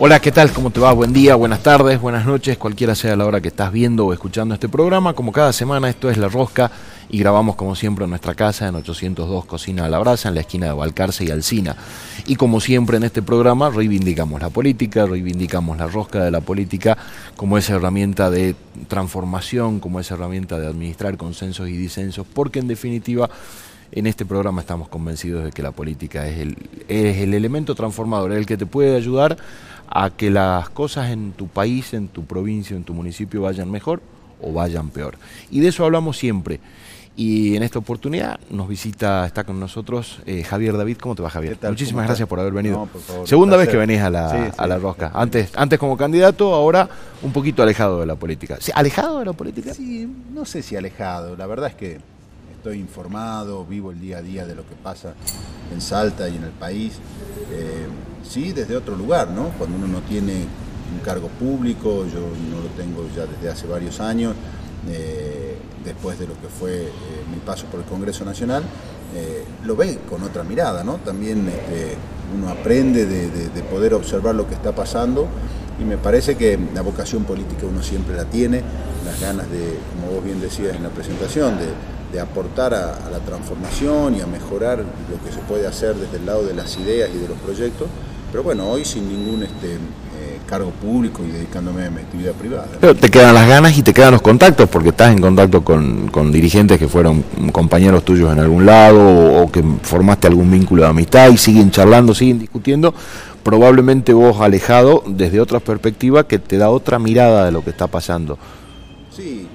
Hola, ¿qué tal? ¿Cómo te va? Buen día, buenas tardes, buenas noches, cualquiera sea la hora que estás viendo o escuchando este programa. Como cada semana, esto es La Rosca y grabamos como siempre en nuestra casa en 802 Cocina a la Brasa, en la esquina de Balcarce y Alcina. Y como siempre en este programa, reivindicamos la política, reivindicamos la rosca de la política como esa herramienta de transformación, como esa herramienta de administrar consensos y disensos, porque en definitiva en este programa estamos convencidos de que la política es el, es el elemento transformador, el que te puede ayudar a que las cosas en tu país, en tu provincia, en tu municipio vayan mejor o vayan peor. Y de eso hablamos siempre. Y en esta oportunidad nos visita, está con nosotros eh, Javier David. ¿Cómo te va, Javier? Muchísimas gracias por haber venido. Segunda vez que venís a la, a la rosca. Antes, antes como candidato, ahora un poquito alejado de la política. ¿Alejado de la política? Sí, no sé si alejado. La verdad es que estoy informado, vivo el día a día de lo que pasa en Salta y en el país. Eh, sí, desde otro lugar, ¿no? Cuando uno no tiene un cargo público, yo no lo tengo ya desde hace varios años, eh, después de lo que fue eh, mi paso por el Congreso Nacional, lo ve con otra mirada, ¿no? También este, uno aprende de, poder observar lo que está pasando y me parece que la vocación política uno siempre la tiene, las ganas de, como vos bien decías en la presentación, de de aportar a, la transformación y a mejorar lo que se puede hacer desde el lado de las ideas y de los proyectos, pero bueno, hoy sin ningún este, eh, cargo público y dedicándome a mi actividad privada. Pero te quedan las ganas y te quedan los contactos, porque estás en contacto con, dirigentes que fueron compañeros tuyos en algún lado o, o, que formaste algún vínculo de amistad y siguen charlando, siguen discutiendo, probablemente vos alejado desde otra perspectiva que te da otra mirada de lo que está pasando. Sí,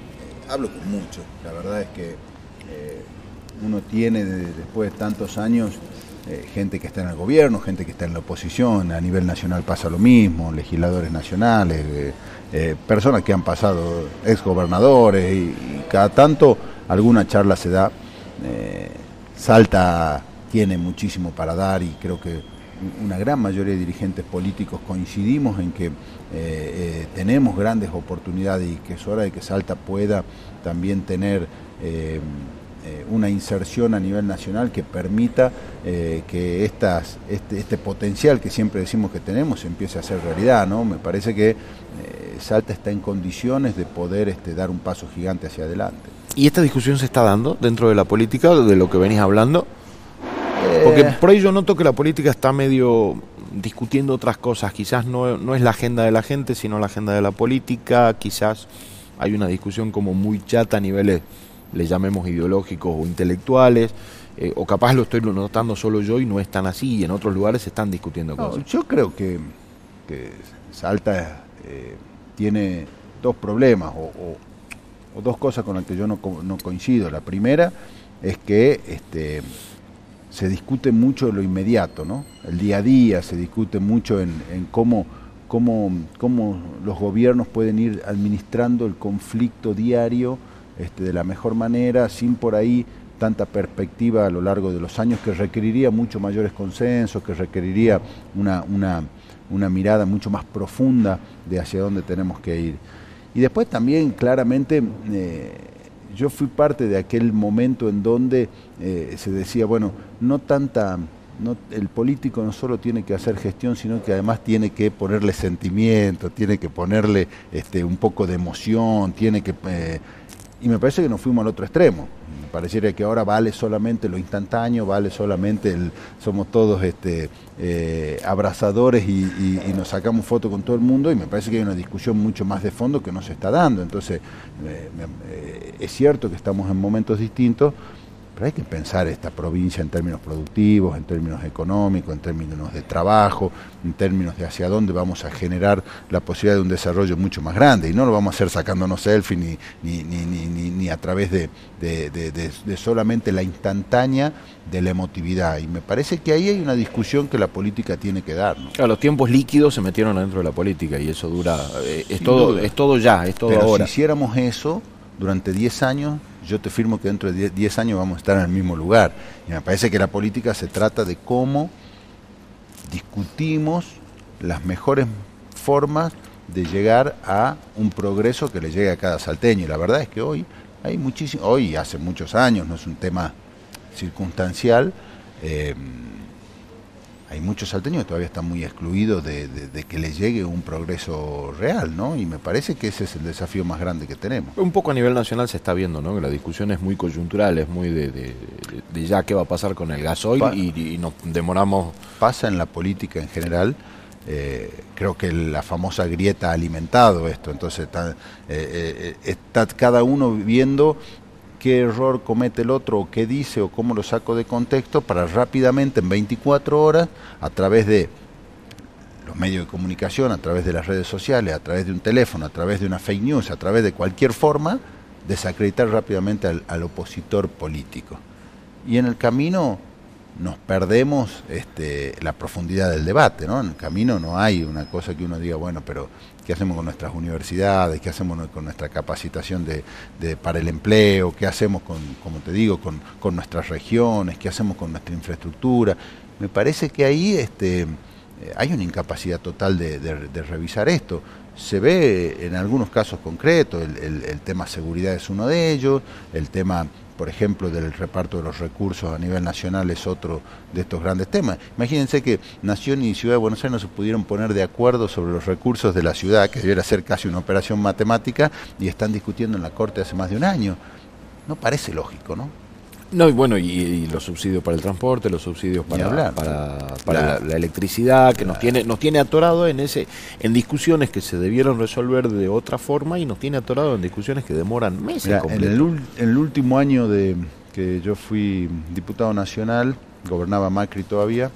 hablo con muchos, la verdad es que uno tiene después de tantos años eh, gente que está en el gobierno, gente que está en la oposición, a nivel nacional pasa lo mismo, legisladores nacionales, eh, eh, personas que han pasado exgobernadores y, y, cada tanto alguna charla se da. Salta tiene muchísimo para dar y creo que una gran mayoría de dirigentes políticos coincidimos en que tenemos grandes oportunidades y que es hora de que Salta pueda también tener una inserción a nivel nacional que permita eh, que estas, este, este, potencial que siempre decimos que tenemos empiece a ser realidad. ¿no? Me parece que eh, Salta está en condiciones de poder este, dar un paso gigante hacia adelante. ¿Y esta discusión se está dando dentro de la política, de lo que venís hablando? Porque por ahí yo noto que la política está medio discutiendo otras cosas. Quizás no, no es la agenda de la gente, sino la agenda de la política. Quizás hay una discusión como muy chata a niveles le llamemos ideológicos o intelectuales, eh, o capaz lo estoy notando solo yo y no es tan así, y en otros lugares se están discutiendo cosas. Yo creo que, Salta eh, tiene dos problemas o, dos cosas con las que yo no, coincido. La primera es que este, se discute mucho de lo inmediato, ¿no? El día a día se discute mucho en, en cómo, cómo, cómo los gobiernos pueden ir administrando el conflicto diario este, de la mejor manera, sin por ahí tanta perspectiva a lo largo de los años que requeriría mucho mayores consensos, que requeriría una, una, mirada mucho más profunda de hacia dónde tenemos que ir. Y después también claramente eh, yo fui parte de aquel momento en donde eh, se decía, bueno, no tanta... No, el político no solo tiene que hacer gestión, sino que además tiene que ponerle sentimiento, tiene que ponerle este, un poco de emoción, tiene que eh, y me parece que nos fuimos al otro extremo. Me pareciera que ahora vale solamente lo instantáneo, vale solamente el, somos todos este, eh, abrazadores y, nos sacamos fotos con todo el mundo y me parece que hay una discusión mucho más de fondo que no se está dando. Entonces, eh, es cierto que estamos en momentos distintos, pero hay que pensar esta provincia en términos productivos, en términos económicos, en términos de trabajo, en términos de hacia dónde vamos a generar la posibilidad de un desarrollo mucho más grande. Y no lo vamos a hacer sacándonos selfie ni, ni, ni, ni, a través de, de, solamente la instantánea de la emotividad. Y me parece que ahí hay una discusión que la política tiene que dar. los tiempos líquidos se metieron dentro de la política y eso dura, eh, es, todo, es todo ya, es todo Pero ahora. Si hiciéramos eso durante 10 años, yo te firmo que dentro de 10 años vamos a estar en el mismo lugar. Y me parece que la política se trata de cómo discutimos las mejores formas de llegar a un progreso que le llegue a cada salteño. Y la verdad es que hoy hay muchísimo, hoy hace muchos años, no es un tema circunstancial, eh, hay muchos salteños que todavía están muy excluidos de, que les llegue un progreso real, ¿no? Y me parece que ese es el desafío más grande que tenemos. Un poco a nivel nacional se está viendo, ¿no? Que la discusión es muy coyuntural, es muy de, ya qué va a pasar con el gasoil y, nos demoramos. Pasa en la política en general. Eh, creo que la famosa grieta ha alimentado esto, entonces está, eh, eh, está cada uno viendo qué error comete el otro o qué dice o cómo lo saco de contexto para rápidamente en 24 horas a través de los medios de comunicación, a través de las redes sociales, a través de un teléfono, a través de una fake news, a través de cualquier forma, desacreditar rápidamente al, opositor político. Y en el camino nos perdemos este, la profundidad del debate, ¿no? En el camino no hay una cosa que uno diga, bueno, pero qué hacemos con nuestras universidades, qué hacemos con nuestra capacitación de, para el empleo, qué hacemos con, como te digo, con, nuestras regiones, qué hacemos con nuestra infraestructura. Me parece que ahí este, eh, hay una incapacidad total de revisar esto. Se ve en algunos casos concretos, el tema seguridad es uno de ellos, el tema por ejemplo, del reparto de los recursos a nivel nacional es otro de estos grandes temas. Imagínense que Nación y Ciudad de Buenos Aires no se pudieron poner de acuerdo sobre los recursos de la ciudad, que debiera ser casi una operación matemática, y están discutiendo en la Corte hace más de un año. No parece lógico, ¿no? No, y bueno, y, los subsidios para el transporte, los subsidios para, para, la, electricidad, que nos tiene nos tiene atorado en ese en discusiones que se debieron resolver de otra forma y nos tiene atorado en discusiones que demoran meses. en, el, último año de que yo fui diputado nacional, gobernaba Macri todavía,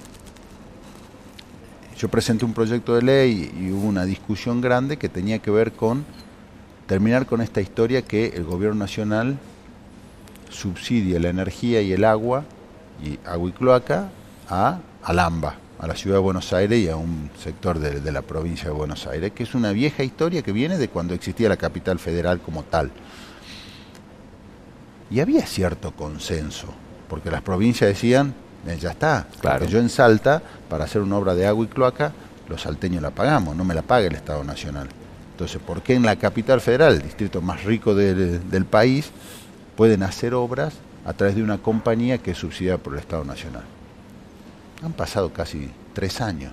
yo presenté un proyecto de ley y hubo una discusión grande que tenía que ver con terminar con esta historia que el gobierno nacional subsidia la energía y el agua, y agua y cloaca, a Alamba, a la ciudad de Buenos Aires y a un sector de, la provincia de Buenos Aires, que es una vieja historia que viene de cuando existía la capital federal como tal. Y había cierto consenso, porque las provincias decían, eh, ya está, claro. yo en Salta, para hacer una obra de agua y cloaca, los salteños la pagamos, no me la paga el Estado Nacional. Entonces, ¿por qué en la capital federal, el distrito más rico del país, pueden hacer obras a través de una compañía que es subsidiada por el Estado Nacional. Han pasado casi tres años.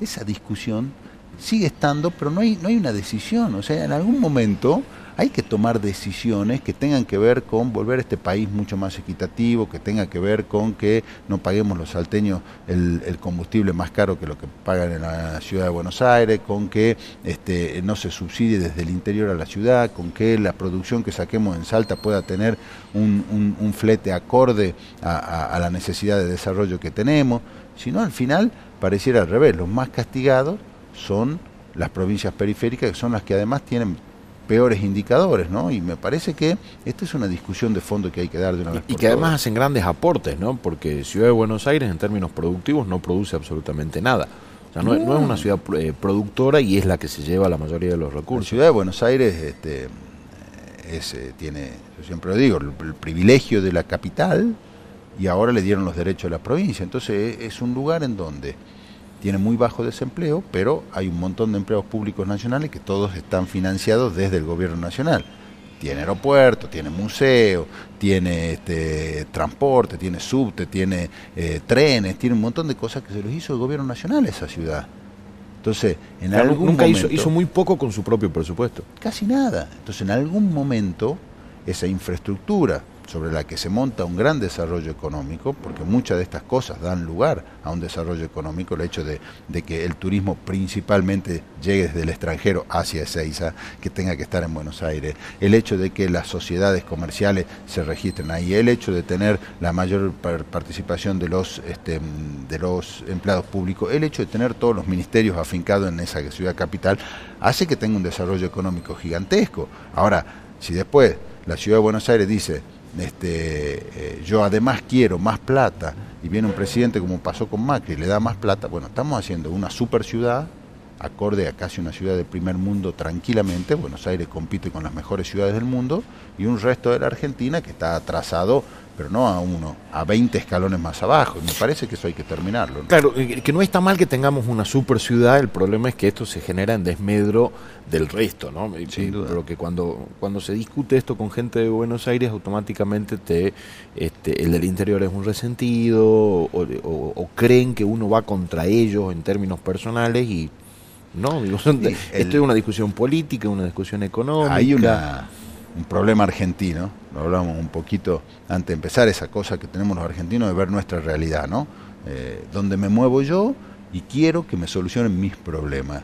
Esa discusión sigue estando, pero no hay, no hay una decisión. O sea, en algún momento hay que tomar decisiones que tengan que ver con volver este país mucho más equitativo, que tenga que ver con que no paguemos los salteños el, combustible más caro que lo que pagan en la ciudad de Buenos Aires, con que este, no se subsidie desde el interior a la ciudad, con que la producción que saquemos en Salta pueda tener un, flete acorde a, a la necesidad de desarrollo que tenemos, sino al final pareciera al revés, los más castigados son las provincias periféricas, que son las que además tienen peores indicadores, ¿no? Y me parece que esta es una discusión de fondo que hay que dar de una vez y, y que además hacen grandes aportes, ¿no? Porque Ciudad de Buenos Aires en términos productivos no produce absolutamente nada. O sea, no, es una ciudad eh, productora y es la que se lleva la mayoría de los recursos. La Ciudad de Buenos Aires este, es, eh, tiene, yo siempre lo digo, el, privilegio de la capital y ahora le dieron los derechos a la provincia. Entonces es un lugar en donde tiene muy bajo desempleo, pero hay un montón de empleos públicos nacionales que todos están financiados desde el gobierno nacional. Tiene aeropuerto, tiene museo, tiene este, transporte, tiene subte, tiene eh, trenes, tiene un montón de cosas que se los hizo el gobierno nacional a esa ciudad. Entonces, en algún nunca hizo, hizo muy poco con su propio presupuesto. Casi nada. Entonces, en algún momento, esa infraestructura sobre la que se monta un gran desarrollo económico, porque muchas de estas cosas dan lugar a un desarrollo económico, el hecho de, que el turismo principalmente llegue desde el extranjero hacia Ezeiza, que tenga que estar en Buenos Aires, el hecho de que las sociedades comerciales se registren ahí, el hecho de tener la mayor participación de los, este, de los empleados públicos, el hecho de tener todos los ministerios afincados en esa ciudad capital, hace que tenga un desarrollo económico gigantesco. Ahora, si después la ciudad de Buenos Aires dice, este, eh, yo además quiero más plata y viene un presidente como pasó con Macri le da más plata, bueno, estamos haciendo una super ciudad acorde a casi una ciudad de primer mundo tranquilamente. Buenos Aires compite con las mejores ciudades del mundo y un resto de la Argentina que está atrasado pero no a uno, a 20 escalones más abajo. Y me parece que eso hay que terminarlo. Claro, que no está mal que tengamos una super ciudad, el problema es que esto se genera en desmedro del resto, ¿no? Sin duda. Pero que cuando, cuando se discute esto con gente de Buenos Aires, automáticamente te, este, el del interior es un resentido o, creen que uno va contra ellos en términos personales y no, digo, esto es una discusión política, una discusión económica. Hay una un problema argentino, lo hablamos un poquito antes de empezar, esa cosa que tenemos los argentinos de ver nuestra realidad, ¿no? Eh, donde me muevo yo y quiero que me solucionen mis problemas.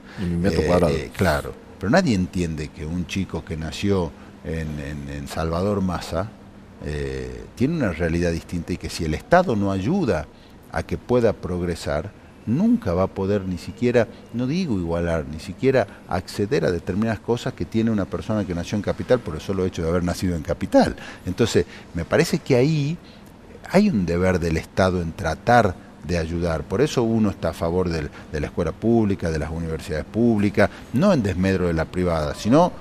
Eh, claro, pero nadie entiende que un chico que nació en, Salvador Massa eh, tiene una realidad distinta y que si el Estado no ayuda a que pueda progresar, nunca va a poder ni siquiera, no digo igualar, ni siquiera acceder a determinadas cosas que tiene una persona que nació en capital por el solo hecho de haber nacido en capital. Entonces, me parece que ahí hay un deber del Estado en tratar de ayudar. Por eso uno está a favor de la escuela pública, de las universidades públicas, no en desmedro de la privada, sino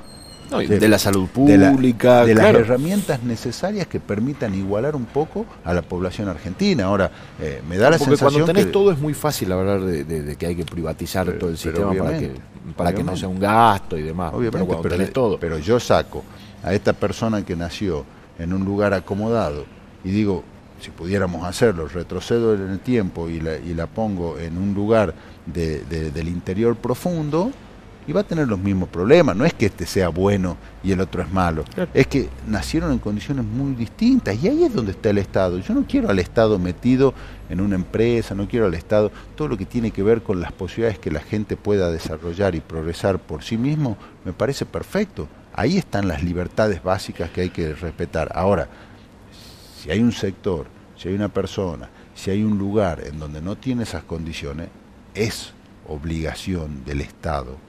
de, la salud pública, de, las herramientas necesarias que permitan igualar un poco a la población argentina. Ahora, eh, me da la Porque sensación cuando tenés todo es muy fácil hablar de, que hay que privatizar todo el sistema para que para que no sea un gasto y demás. Obviamente, pero, tenés todo. pero yo saco a esta persona que nació en un lugar acomodado y digo, si pudiéramos hacerlo, retrocedo en el tiempo y la, y la pongo en un lugar del interior profundo, y va a tener los mismos problemas. No es que este sea bueno y el otro es malo, es que nacieron en condiciones muy distintas y ahí es donde está el Estado. Yo no quiero al Estado metido en una empresa, no quiero al Estado, todo lo que tiene que ver con las posibilidades que la gente pueda desarrollar y progresar por sí mismo, me parece perfecto. Ahí están las libertades básicas que hay que respetar. Ahora, si hay un sector, si hay una persona, si hay un lugar en donde no tiene esas condiciones, es obligación del Estado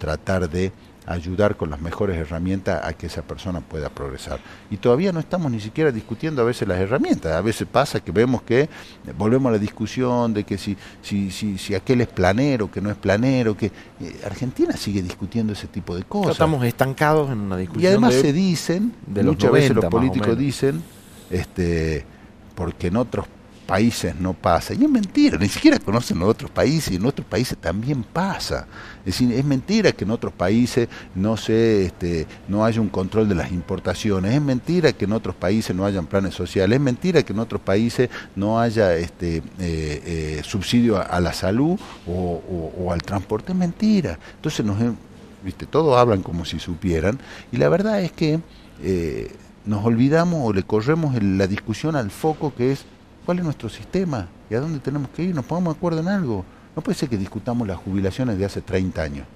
tratar de ayudar con las mejores herramientas a que esa persona pueda progresar. Y todavía no estamos ni siquiera discutiendo a veces las herramientas. A veces pasa que vemos que volvemos a la discusión de que si, si, si, si aquel es planero, que no es planero, que eh, Argentina sigue discutiendo ese tipo de cosas. estamos estancados en una discusión. Y además se dicen, muchas veces los políticos dicen, este, porque en otros países no pasa. Y es mentira, ni siquiera conocen los otros países y en otros países también pasa. Es es mentira que en otros países no se, este, no haya un control de las importaciones, es mentira que en otros países no hayan planes sociales, es mentira que en otros países no haya este, eh, eh, subsidio a, la salud o, al transporte, es mentira. Entonces nos, viste, todos hablan como si supieran y la verdad es que eh, nos olvidamos o le corremos la discusión al foco que es cuál es nuestro sistema y a dónde tenemos que ir, nos pongamos de acuerdo en algo. No puede ser que discutamos las jubilaciones de hace 30 años.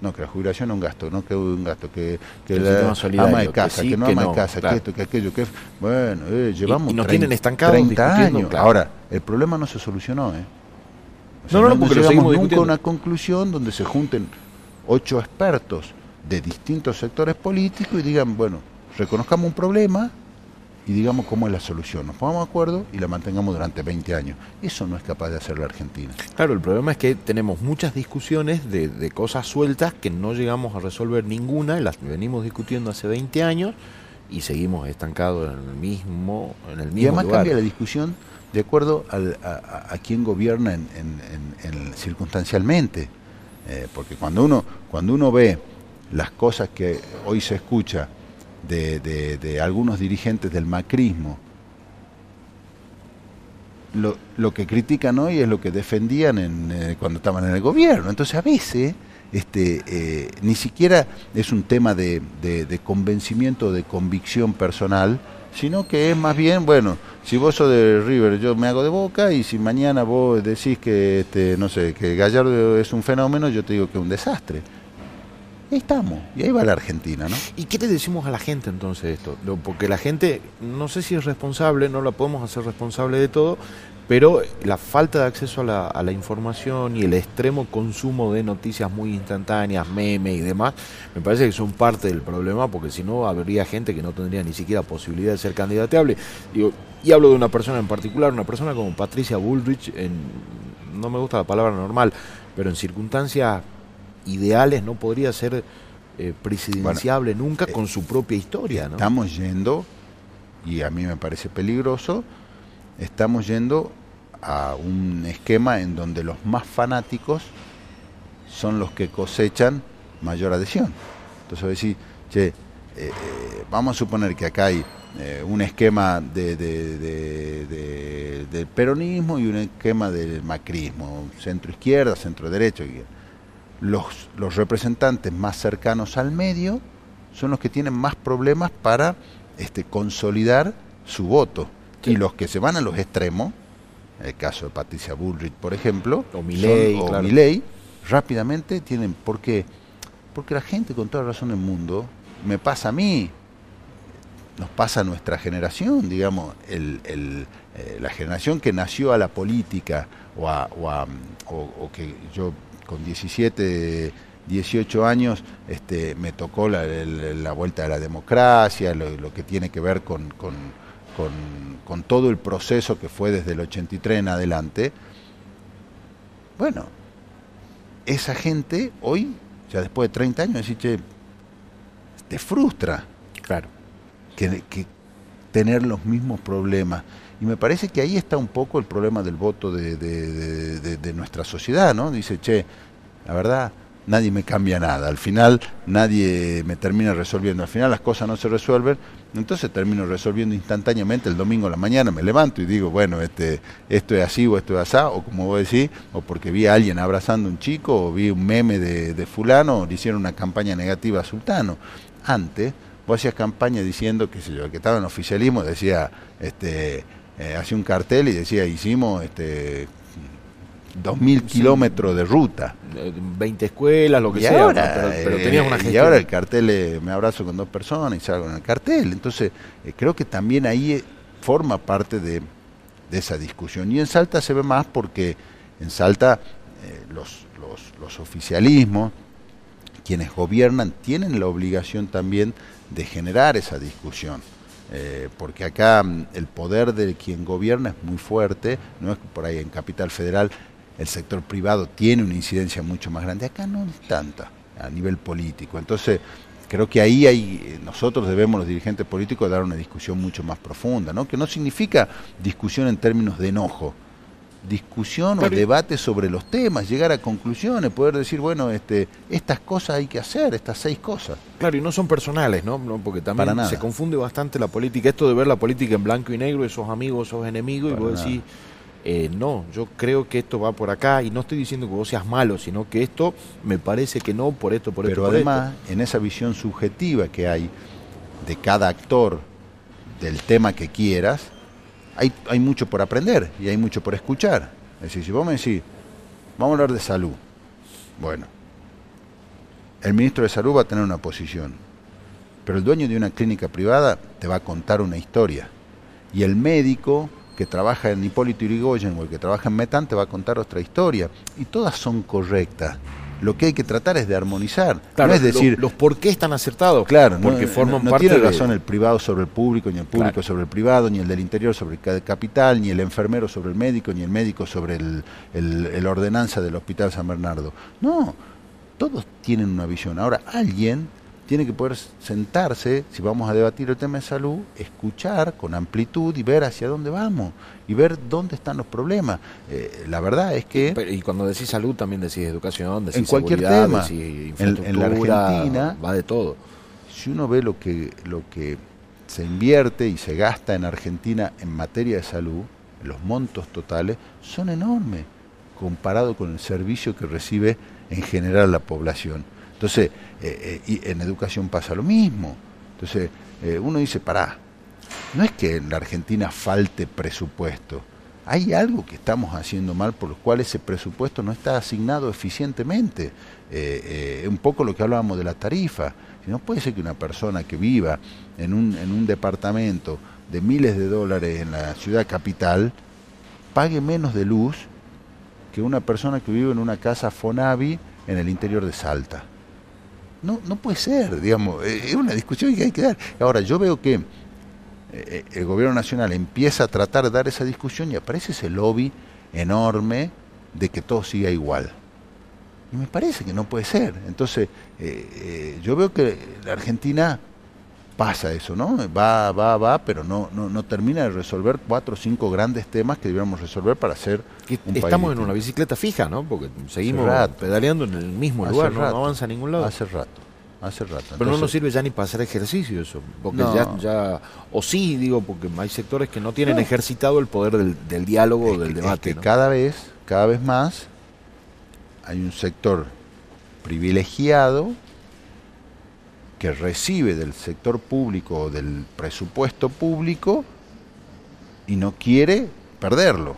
No, que la jubilación es un gasto, no que un gasto, que, que la ama de casa, que, no ama de casa, que esto, que aquello, que... Bueno, eh, llevamos y, nos tienen estancados 30 años. Ahora, el problema no se solucionó, ¿eh? no, no, no, llegamos nunca a una conclusión donde se junten ocho expertos de distintos sectores políticos y digan, bueno, reconozcamos un problema, y digamos cómo es la solución. Nos pongamos de acuerdo y la mantengamos durante 20 años. Eso no es capaz de hacer la Argentina. Claro, el problema es que tenemos muchas discusiones de, cosas sueltas que no llegamos a resolver ninguna, las venimos discutiendo hace 20 años y seguimos estancados en el mismo, en el mismo Y además cambia la discusión de acuerdo a, a, quién gobierna en, circunstancialmente. Eh, porque cuando uno, cuando uno ve las cosas que hoy se escucha, de, algunos dirigentes del macrismo. Lo, lo, que critican hoy es lo que defendían en, eh, cuando estaban en el gobierno. Entonces a veces este, eh, ni siquiera es un tema de, de, convencimiento, de convicción personal, sino que es más bien, bueno, si vos sos de River, yo me hago de boca, y si mañana vos decís que, este, no sé, que Gallardo es un fenómeno, yo te digo que es un desastre estamos, y ahí va la Argentina, ¿no? ¿Y qué le decimos a la gente entonces esto? Porque la gente, no sé si es responsable, no la podemos hacer responsable de todo, pero la falta de acceso a la, información y el extremo consumo de noticias muy instantáneas, memes y demás, me parece que son parte del problema, porque si no habría gente que no tendría ni siquiera posibilidad de ser candidateable. Digo, y hablo de una persona en particular, una persona como Patricia Bullrich, en, no me gusta la palabra normal, pero en circunstancias ideales no podría ser eh, presidenciable nunca con su propia historia. ¿no? Estamos yendo, y a mí me parece peligroso, estamos yendo a un esquema en donde los más fanáticos son los que cosechan mayor adhesión. Entonces, decir, che, eh, eh, vamos a suponer que acá hay eh, un esquema de, del peronismo y un esquema del macrismo, centro izquierda, centro derecho. Los, los representantes más cercanos al medio son los que tienen más problemas para este, consolidar su voto. Y los que se van a los extremos, el caso de Patricia Bullrich, por ejemplo, o Milei, o Milei rápidamente tienen, ¿por qué? Porque la gente con toda razón del mundo, me pasa a mí, nos pasa a nuestra generación, digamos, el, el, eh, la generación que nació a la política o, a, o, a, o, que yo con 17, 18 años este, me tocó la, la, vuelta de la democracia, lo, lo que tiene que ver con, con, con, con, todo el proceso que fue desde el 83 en adelante. Bueno, esa gente hoy, ya después de 30 años, dice, che, te frustra. Claro que, tener los mismos problemas. Y me parece que ahí está un poco el problema del voto de, de, nuestra sociedad, ¿no? Dice, che, la verdad, nadie me cambia nada, al final nadie me termina resolviendo, al final las cosas no se resuelven, entonces termino resolviendo instantáneamente el domingo a la mañana, me levanto y digo, bueno, este, esto es así o esto es así, o como vos decís, o porque vi a alguien abrazando a un chico, o vi un meme de, de fulano, o le hicieron una campaña negativa a Sultano. Antes, vos hacías campaña diciendo, que sé yo, que estaba en oficialismo, decía, este, eh, hacía un cartel y decía, hicimos este, 2.000 kilómetros de ruta. 20 escuelas, lo que sea, pero, tenías una gestión. Y ahora el cartel, eh, me abrazo con dos personas y salgo en el cartel. Entonces, eh, creo que también ahí forma parte de, de, esa discusión. Y en Salta se ve más porque en Salta los, los, los oficialismos, quienes gobiernan, tienen la obligación también de generar esa discusión. Eh, porque acá mm, el poder de quien gobierna es muy fuerte, no es por ahí en Capital Federal el sector privado tiene una incidencia mucho más grande, acá no es tanta a nivel político. Entonces, creo que ahí hay, eh, nosotros debemos los dirigentes políticos dar una discusión mucho más profunda, ¿no? que no significa discusión en términos de enojo, discusión o debate sobre los temas, llegar a conclusiones, poder decir, bueno, este, estas cosas hay que hacer, estas seis cosas. Claro, y no son personales, ¿no? Porque también se confunde bastante la política, esto de ver la política en blanco y negro, esos amigos, esos enemigos, y vos decís, eh, no, yo creo que esto va por acá, y no estoy diciendo que vos seas malo, sino que esto me parece que no, por esto, por esto. Pero además, en esa visión subjetiva que hay de cada actor del tema que quieras, hay, hay mucho por aprender y hay mucho por escuchar. Es decir, si vos me decís, vamos a hablar de salud, bueno, el ministro de salud va a tener una posición, pero el dueño de una clínica privada te va a contar una historia. Y el médico que trabaja en Hipólito Yrigoyen o el que trabaja en Metán te va a contar otra historia. Y todas son correctas lo que hay que tratar es de armonizar. no es decir, los, por qué están acertados. Claro, porque forman no, tiene razón el privado sobre el público, ni el público sobre el privado, ni el del interior sobre el capital, ni el enfermero sobre el médico, ni el médico sobre el, el ordenanza del Hospital San Bernardo. No, todos tienen una visión. Ahora, alguien tiene que poder sentarse, si vamos a debatir el tema de salud, escuchar con amplitud y ver hacia dónde vamos y ver dónde están los problemas. Eh, la verdad es que... Y, cuando decís salud también decís educación, decís en cualquier tema, en, la Argentina va de todo. Si uno ve lo que, lo que se invierte y se gasta en Argentina en materia de salud, los montos totales son enormes comparado con el servicio que recibe en general la población. Entonces, eh, eh, y en educación pasa lo mismo. Entonces, eh, uno dice, pará, no es que en la Argentina falte presupuesto, hay algo que estamos haciendo mal por lo cual ese presupuesto no está asignado eficientemente. un poco lo que hablábamos de la tarifa. No puede ser que una persona que viva en un, en un departamento de miles de dólares en la ciudad capital pague menos de luz que una persona que vive en una casa Fonavi en el interior de Salta. No, no puede ser, digamos, eh, es una discusión que hay que dar. Ahora, yo veo que eh, el gobierno nacional empieza a tratar de dar esa discusión y aparece ese lobby enorme de que todo siga igual. Y me parece que no puede ser. Entonces, eh, eh, yo veo que la Argentina pasa eso, ¿no? Va, va, va, pero no, no, no termina de resolver cuatro o cinco grandes temas que debiéramos resolver para hacer un Estamos en una bicicleta fija, ¿no? Porque seguimos pedaleando en el mismo lugar, ¿no? avanza a ningún lado. Hace rato. Hace rato. Pero no nos sirve ya ni para hacer ejercicio eso, porque ya, ya, o sí, digo, porque hay sectores que no tienen ejercitado el poder del, diálogo, o del debate. que cada vez, cada vez más, hay un sector privilegiado que recibe del sector público o del presupuesto público y no quiere perderlo.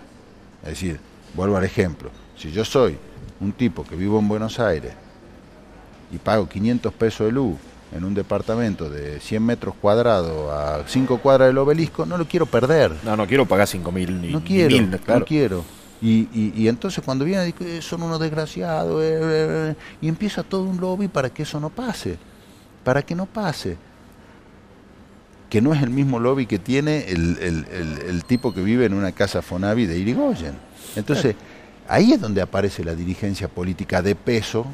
Es decir, vuelvo al ejemplo, si yo soy un tipo que vivo en Buenos Aires y pago 500 pesos de luz en un departamento de 100 metros cuadrados a 5 cuadras del obelisco, no lo quiero perder. No, no quiero pagar 5 mil ni, no quiero, No quiero. Y, y, entonces cuando viene son unos desgraciados eh, eh, eh", y empieza todo un lobby para que eso no pase para que no pase. Que no es el mismo lobby que tiene el, tipo que vive en una casa Fonavi de Irigoyen. Entonces, ahí es donde aparece la dirigencia política de peso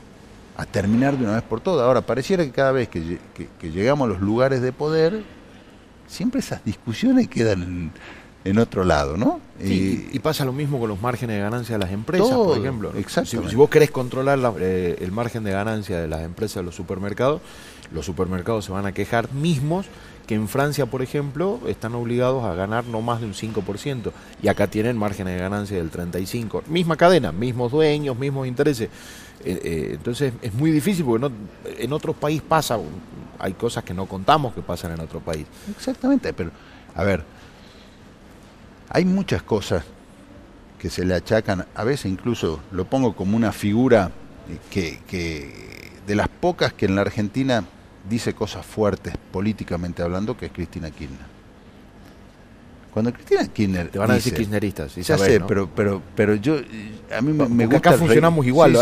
a terminar de una vez por todas. Ahora, pareciera que cada vez que, llegamos a los lugares de poder, siempre esas discusiones quedan en, otro lado, ¿no? y, pasa lo mismo con los márgenes de ganancia de las empresas, por ejemplo. Si, vos querés controlar eh, el margen de ganancia de las empresas de los supermercados, los supermercados se van a quejar mismos que en Francia, por ejemplo, están obligados a ganar no más de un 5% y acá tienen márgenes de ganancia del 35%. Misma cadena, mismos dueños, mismos intereses. Eh, eh, entonces es muy difícil porque no, en otros países pasa, hay cosas que no contamos que pasan en otro país. Exactamente, pero a ver, hay muchas cosas que se le achacan, a veces incluso lo pongo como una figura que, que de las pocas que en la Argentina dice cosas fuertes políticamente hablando, que es Cristina Kirchner. Cuando Cristina Kirchner. Te van a decir kirchneristas. ya sé, pero, pero, pero yo. A mí me, gusta. Acá funcionamos igual,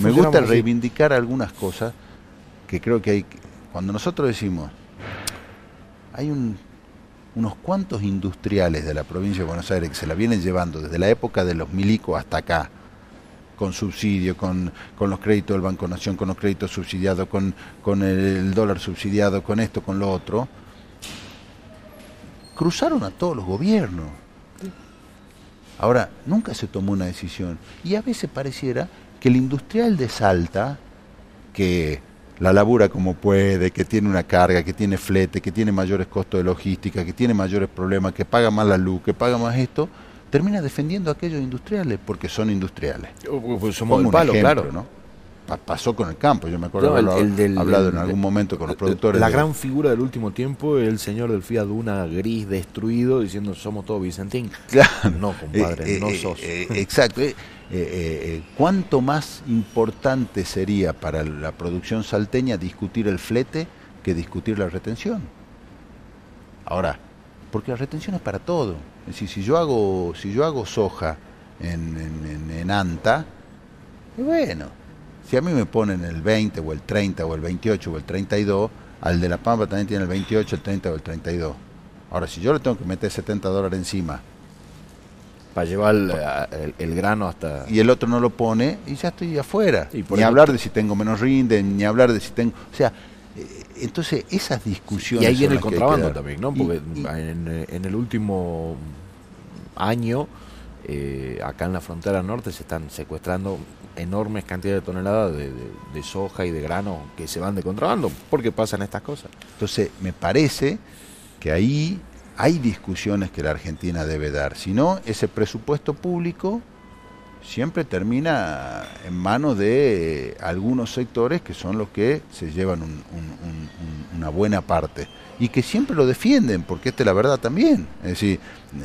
me gusta reivindicar algunas cosas que creo que hay. Cuando nosotros decimos. Hay unos cuantos industriales de la provincia de Buenos Aires que se la vienen llevando desde la época de los milicos hasta acá con subsidio, con, los créditos del Banco Nación, con los créditos subsidiados, con, con el dólar subsidiado, con esto, con lo otro, cruzaron a todos los gobiernos. Ahora, nunca se tomó una decisión. Y a veces pareciera que el industrial de Salta, que la labura como puede, que tiene una carga, que tiene flete, que tiene mayores costos de logística, que tiene mayores problemas, que paga más la luz, que paga más esto, termina defendiendo a aquellos industriales porque son industriales. Pues somos palo, claro. ¿no? Pasó con el campo, yo me acuerdo haberlo hablado en algún momento con los productores. La gran figura del último tiempo es el señor del Fiat Duna gris destruido diciendo somos todos Vicentín. Claro. No, compadre, eh, no eh, sos. Eh, exacto. ¿Cuánto más importante sería para la producción salteña discutir el flete que discutir la retención? Ahora, porque la retención es para todo. Es decir, si yo hago, si yo hago soja en, en, Anta, y bueno, si a mí me ponen el 20 o el 30 o el 28 o el 32, al de La Pampa también tiene el 28, el 30 o el 32. Ahora, si yo le tengo que meter 70 dólares encima. Para llevar el, grano hasta... Y el otro no lo pone y ya estoy afuera. ni hablar de si tengo menos rinde, ni hablar de si tengo... O sea, eh, entonces esas discusiones... Y ahí viene el contrabando también, ¿no? Porque en, el último año, eh, acá en la frontera norte se están secuestrando enormes cantidades de toneladas de, soja y de grano que se van de contrabando, porque pasan estas cosas. Entonces, me parece que ahí hay discusiones que la Argentina debe dar. Si no, ese presupuesto público siempre termina en manos de algunos sectores que son los que se llevan una buena parte y que siempre lo defienden, porque esta es la verdad también. Es decir,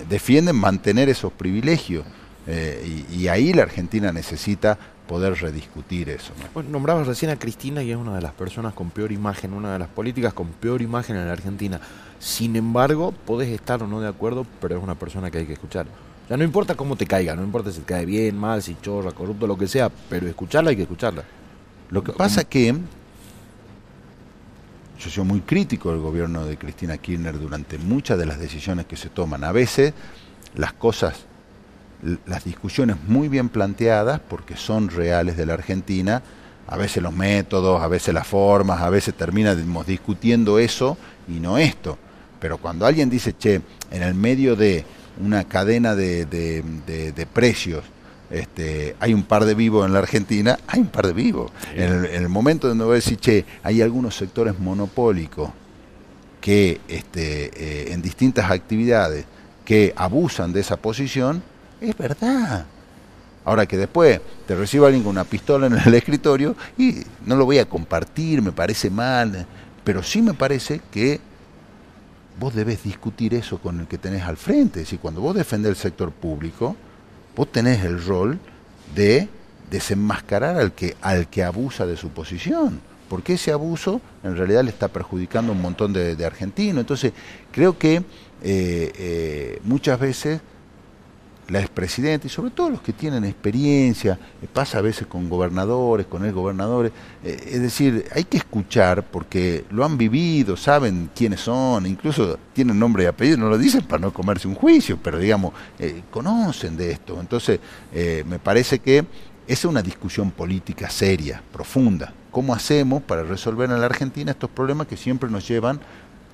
defienden mantener esos privilegios. Eh, y, ahí la Argentina necesita poder rediscutir eso. ¿no? nombrabas recién a Cristina y es una de las personas con peor imagen, una de las políticas con peor imagen en la Argentina. Sin embargo, podés estar o no de acuerdo, pero es una persona que hay que escuchar. Ya no importa cómo te caiga, no importa si te cae bien, mal, si chorra, corrupto, lo que sea, pero escucharla hay que escucharla. Lo que pasa es que yo soy muy crítico del gobierno de Cristina Kirchner durante muchas de las decisiones que se toman. A veces las cosas, las discusiones muy bien planteadas, porque son reales de la Argentina, a veces los métodos, a veces las formas, a veces terminamos discutiendo eso y no esto. Pero cuando alguien dice, che, en el medio de una cadena de, de, precios, este, hay un par de vivos en la Argentina, hay un par de vivos. En, el, momento donde voy a decir, che, hay algunos sectores monopólicos que este, eh, en distintas actividades que abusan de esa posición, es verdad. Ahora que después te reciba alguien con una pistola en el escritorio y no lo voy a compartir, me parece mal, pero sí me parece que vos debes discutir eso con el que tenés al frente. Si cuando vos defendés el sector público, vos tenés el rol de desenmascarar al que, al que abusa de su posición. Porque ese abuso en realidad le está perjudicando a un montón de, argentinos. Entonces, creo que eh, eh, muchas veces la expresidenta y sobre todo los que tienen experiencia, eh, pasa a veces con gobernadores, con exgobernadores, eh, es decir, hay que escuchar porque lo han vivido, saben quiénes son, incluso tienen nombre y apellido, no lo dicen para no comerse un juicio, pero digamos, eh, conocen de esto. Entonces, me parece que es una discusión política seria, profunda. ¿Cómo hacemos para resolver en la Argentina estos problemas que siempre nos llevan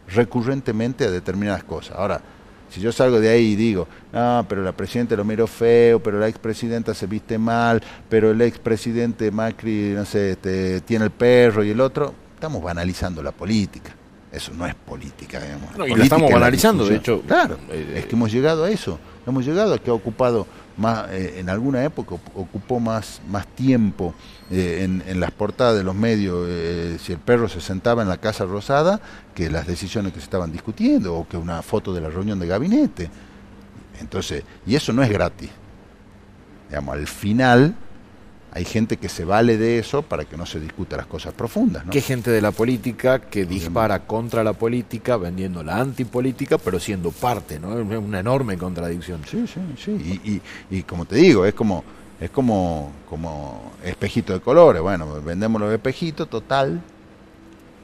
recurrentemente a determinadas cosas? Ahora, si yo salgo de ahí y digo, no, pero la presidenta lo miro feo, pero la expresidenta se viste mal, pero el expresidente Macri, no sé, este, tiene el perro y el otro, estamos banalizando la política. Eso no es política, digamos. No, y la estamos banalizando, de hecho. Claro, eh, es que hemos llegado a eso. Hemos llegado a que ha ocupado más, eh, en alguna época ocupó más, más tiempo eh, en, las portadas de los medios eh, si el perro se sentaba en la Casa Rosada que las decisiones que se estaban discutiendo o que una foto de la reunión de gabinete. Entonces, y eso no es gratis. Al final hay gente que se vale de eso para que no se discuta las cosas profundas. ¿no? Que gente de la política que dispara contra la política, vendiendo la antipolítica, pero siendo parte, ¿no? Es una enorme contradicción. Sí, sí, sí. Y, y, como te digo, es como es como, como espejito de colores. Bueno, vendemos los espejitos, total.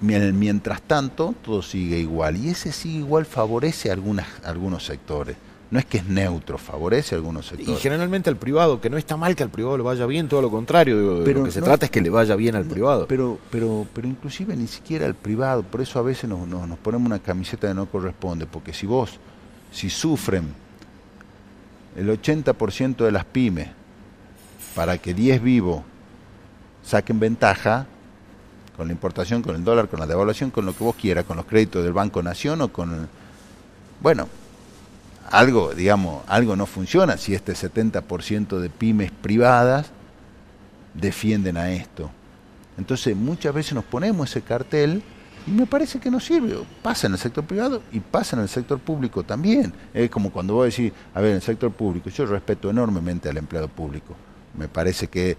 Mientras tanto, todo sigue igual. Y ese sigue igual favorece a algunas, algunos sectores no es que es neutro, favorece a algunos sectores. Y generalmente al privado, que no está mal que al privado le vaya bien, todo lo contrario, pero lo que se trata es que le vaya bien al privado. Pero, pero, pero inclusive ni siquiera al privado, por eso a veces nos, nos, ponemos una camiseta que no corresponde, porque si vos, si sufren el 80% de las pymes para que 10 vivos saquen ventaja, con la importación, con el dólar, con la devaluación, con lo que vos quieras, con los créditos del Banco Nación o con... Bueno, algo, digamos, algo no funciona si este 70% de pymes privadas defienden a esto. Entonces muchas veces nos ponemos ese cartel y me parece que no sirve. Pasa en el sector privado y pasa en el sector público también. Es como cuando voy a decir, a ver, en el sector público, yo respeto enormemente al empleado público. Me parece que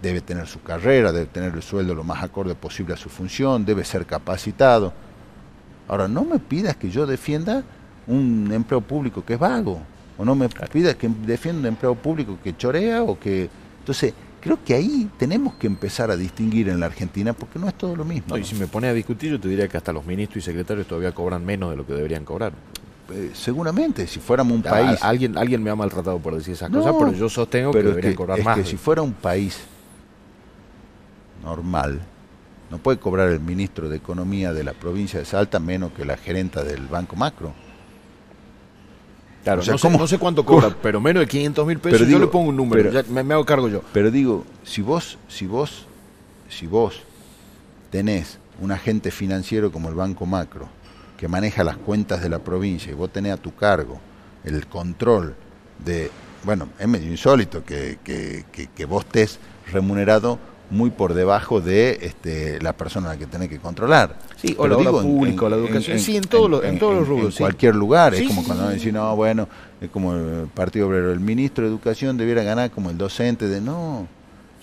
debe tener su carrera, debe tener el sueldo lo más acorde posible a su función, debe ser capacitado. Ahora, no me pidas que yo defienda un empleo público que es vago, o no me pidas que defienda un empleo público que chorea o que... Entonces, creo que ahí tenemos que empezar a distinguir en la Argentina porque no es todo lo mismo. Y si me pone a discutir, yo te diría que hasta los ministros y secretarios todavía cobran menos de lo que deberían cobrar. Eh, seguramente, si fuéramos un país... alguien, alguien me ha maltratado por decir esas cosas, pero yo sostengo que deberían cobrar es más. Que si fuera un país normal, no puede cobrar el ministro de Economía de la provincia de Salta menos que la gerenta del Banco Macro. Claro, no, sé, cuánto cobra, pero menos de 500 mil pesos, yo le pongo un número, me, hago cargo yo. Pero digo, si vos, si vos, si vos tenés un agente financiero como el Banco Macro, que maneja las cuentas de la provincia y vos tenés a tu cargo el control de, bueno, es medio insólito que, que, que, que vos estés remunerado muy por debajo de este, la persona a la que tenés que controlar. Sí, o la digo, público, la educación, sí, en, todos los, en, todos los rubros. En cualquier lugar, es como cuando decís, no, bueno, es como el Partido Obrero, el ministro de Educación debiera ganar como el docente de, no,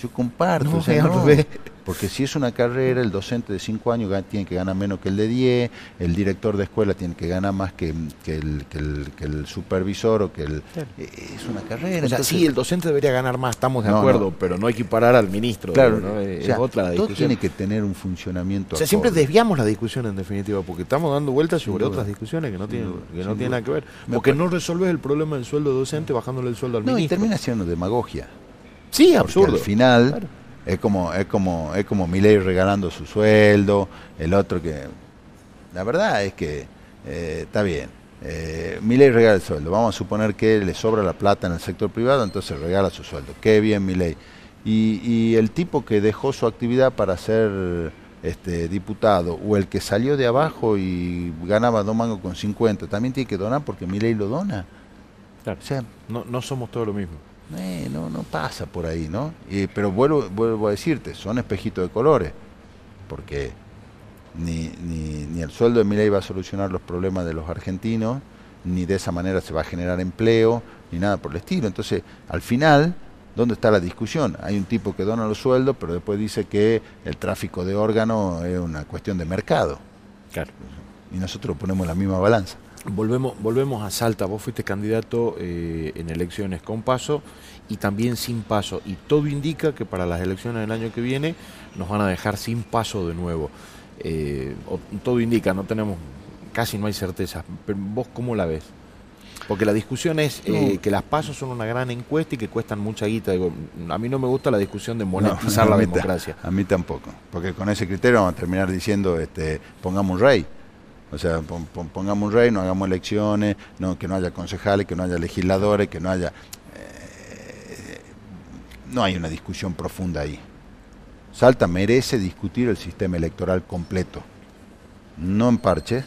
yo comparto, no, porque si es una carrera, el docente de 5 años tiene que ganar menos que el de 10, el director de escuela tiene que ganar más que, que, el, que, el, supervisor o que el... Eh, es una carrera. O sea, sí, el docente debería ganar más, estamos de acuerdo, pero no hay que parar al ministro. Claro, ¿no? es otra la discusión. tiene que tener un funcionamiento. O sea, siempre desviamos la discusión en definitiva, porque estamos dando vueltas sobre otras discusiones que no tienen, que no tienen nada que ver. Porque no resuelves el problema del sueldo docente bajándole el sueldo al ministro. No, y termina siendo demagogia. Sí, absurdo. al final Es como, es como, es como Milei regalando su sueldo, el otro que. La verdad es que eh, está bien. Eh, Milei regala el sueldo. Vamos a suponer que le sobra la plata en el sector privado, entonces regala su sueldo. Qué bien Milei. Y, y el tipo que dejó su actividad para ser este, diputado o el que salió de abajo y ganaba dos mangos con 50, también tiene que donar porque Milei lo dona. Claro. O sea, no, no somos todo lo mismo. Eh, no, no pasa por ahí, ¿no? pero vuelvo, vuelvo a decirte, son espejitos de colores, porque ni, ni, ni el sueldo de Milei va a solucionar los problemas de los argentinos, ni de esa manera se va a generar empleo, ni nada por el estilo. Entonces, al final, ¿dónde está la discusión? Hay un tipo que dona los sueldos, pero después dice que el tráfico de órganos es una cuestión de mercado. Claro. Y nosotros ponemos la misma balanza. Volvemos, volvemos a Salta, vos fuiste candidato eh, en elecciones con paso y también sin paso, y todo indica que para las elecciones del año que viene nos van a dejar sin paso de nuevo. Eh, todo indica, no tenemos, casi no hay certeza, pero vos cómo la ves? Porque la discusión es eh, que las pasos son una gran encuesta y que cuestan mucha guita. Digo, a mí no me gusta la discusión de monetizar la democracia. A mí tampoco, porque con ese criterio vamos a terminar diciendo, este, pongamos un rey. O sea, pongamos un rey, no hagamos elecciones, que no haya concejales, que no haya legisladores, que no haya... Eh, no hay una discusión profunda ahí. Salta merece discutir el sistema electoral completo, no en parche.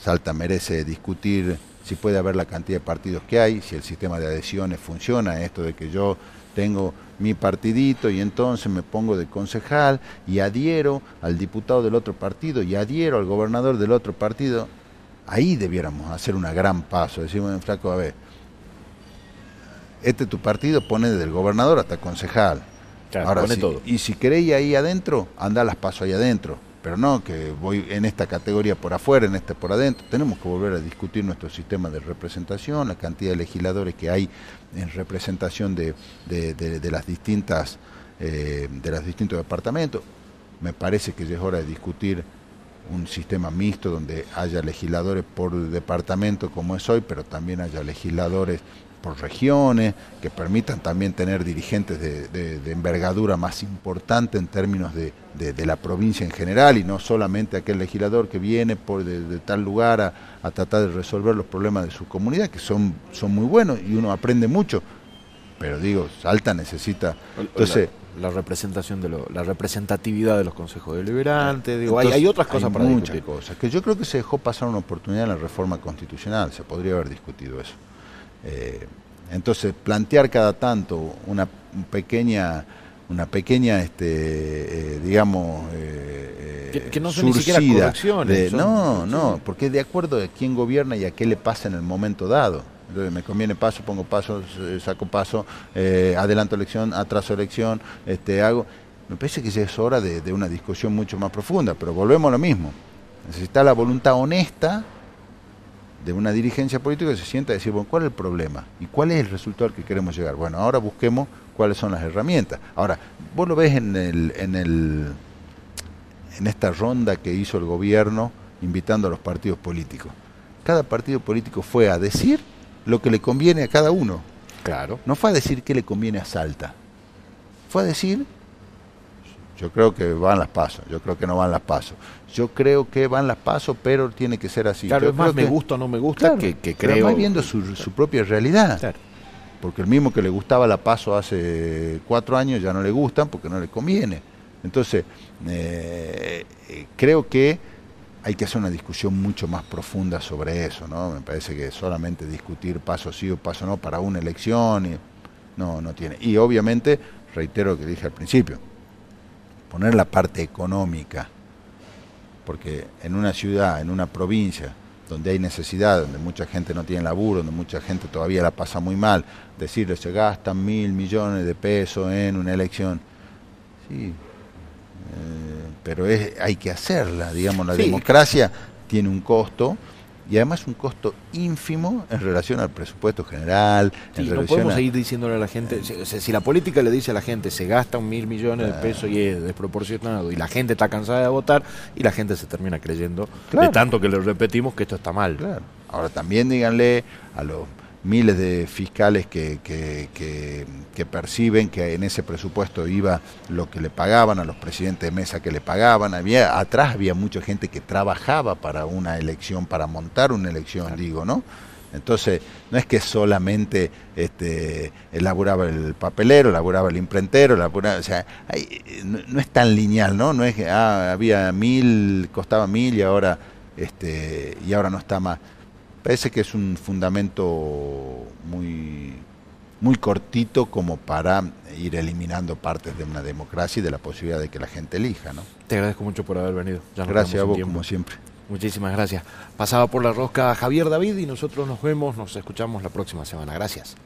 Salta merece discutir si puede haber la cantidad de partidos que hay, si el sistema de adhesiones funciona, esto de que yo tengo mi partidito y entonces me pongo de concejal y adhiero al diputado del otro partido y adhiero al gobernador del otro partido, ahí debiéramos hacer una gran paso, decimos en flaco, a ver, este tu partido pone desde el gobernador hasta concejal. Ahora, pone todo. Y si queréis ahí adentro, anda las paso ahí adentro pero no que voy en esta categoría por afuera, en esta por adentro. Tenemos que volver a discutir nuestro sistema de representación, la cantidad de legisladores que hay en representación de, las distintas eh, de los distintos departamentos. Me parece que ya es hora de discutir un sistema mixto donde haya legisladores por departamento como es hoy, pero también haya legisladores por regiones, que permitan también tener dirigentes de, envergadura más importante en términos de, la provincia en general y no solamente aquel legislador que viene por de, tal lugar a, tratar de resolver los problemas de su comunidad, que son, son muy buenos y uno aprende mucho. Pero digo, Salta necesita... Entonces, la, representación de la representatividad de los consejos deliberantes, digo, hay, otras cosas para muchas cosas, que yo creo que se dejó pasar una oportunidad en la reforma constitucional, se podría haber discutido eso. Eh, entonces, plantear cada tanto una pequeña, una pequeña, este, eh, digamos, eh, que, no son ni siquiera correcciones. no, no, porque de acuerdo a quién gobierna y a qué le pasa en el momento dado. Entonces, me conviene paso, pongo paso, saco paso, adelanto elección, atraso elección, este, hago. Me parece que ya es hora de, de una discusión mucho más profunda, pero volvemos a lo mismo. Necesita la voluntad honesta de una dirigencia política que se sienta a decir, bueno, ¿cuál es el problema? ¿Y cuál es el resultado al que queremos llegar? Bueno, ahora busquemos cuáles son las herramientas. Ahora, vos lo ves en, el, en, el, en esta ronda que hizo el gobierno invitando a los partidos políticos. Cada partido político fue a decir lo que le conviene a cada uno. Claro. No fue a decir qué le conviene a Salta. Fue a decir yo creo que van las pasos, yo creo que no van las pasos. Yo creo que van las pasos, pero tiene que ser así. Claro, es más me gusta o no me gusta que, que creo. Pero viendo su, propia realidad. Porque el mismo que le gustaba la paso hace cuatro años ya no le gustan porque no le conviene. Entonces, eh, creo que hay que hacer una discusión mucho más profunda sobre eso, ¿no? Me parece que solamente discutir paso sí o paso no para una elección, y, no, no tiene. Y obviamente, reitero lo que dije al principio, poner la parte económica, porque en una ciudad, en una provincia, donde hay necesidad, donde mucha gente no tiene laburo, donde mucha gente todavía la pasa muy mal, decirle se gastan mil millones de pesos en una elección, sí, eh, pero es, hay que hacerla, digamos, la democracia tiene un costo y además un costo ínfimo en relación al presupuesto general. no podemos seguir diciéndole a la gente, si, la política le dice a la gente se gasta un mil millones de pesos y es desproporcionado y la gente está cansada de votar y la gente se termina creyendo de tanto que le repetimos que esto está mal. Ahora también díganle a los miles de fiscales que, que, que, perciben que en ese presupuesto iba lo que le pagaban, a los presidentes de mesa que le pagaban, había atrás había mucha gente que trabajaba para una elección, para montar una elección, digo, ¿no? Entonces, no es que solamente este, elaboraba el papelero, elaboraba el imprentero, elaboraba, o sea, no, es tan lineal, ¿no? No es que ah, había mil, costaba mil y ahora, este, y ahora no está más. Parece que es un fundamento muy, muy cortito como para ir eliminando partes de una democracia y de la posibilidad de que la gente elija, ¿no? Te agradezco mucho por haber venido. Gracias a vos, como siempre. Muchísimas gracias. Pasaba por la rosca Javier David y nosotros nos vemos, nos escuchamos la próxima semana. Gracias.